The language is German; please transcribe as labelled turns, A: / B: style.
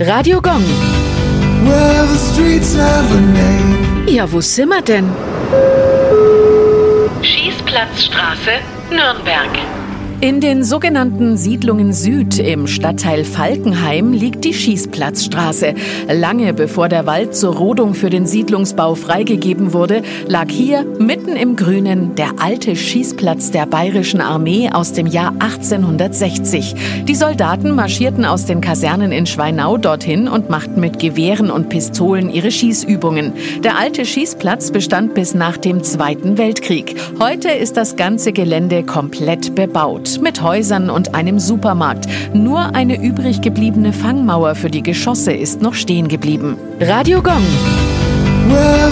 A: Radio Gong.
B: Well, the streets have a name.
A: Ja, wo sind wir denn?
C: Schießplatzstraße, Nürnberg.
A: In den sogenannten Siedlungen Süd im Stadtteil Falkenheim liegt die Schießplatzstraße. Lange bevor der Wald zur Rodung für den Siedlungsbau freigegeben wurde, lag hier mitten im Grünen der alte Schießplatz der Bayerischen Armee aus dem Jahr 1860. Die Soldaten marschierten aus den Kasernen in Schweinau dorthin und machten mit Gewehren und Pistolen ihre Schießübungen. Der alte Schießplatz bestand bis nach dem Zweiten Weltkrieg. Heute ist das ganze Gelände komplett bebaut mit Häusern und einem Supermarkt. Nur eine übrig gebliebene Fangmauer für die Geschosse ist noch stehen geblieben. Radio Gong.
B: Well,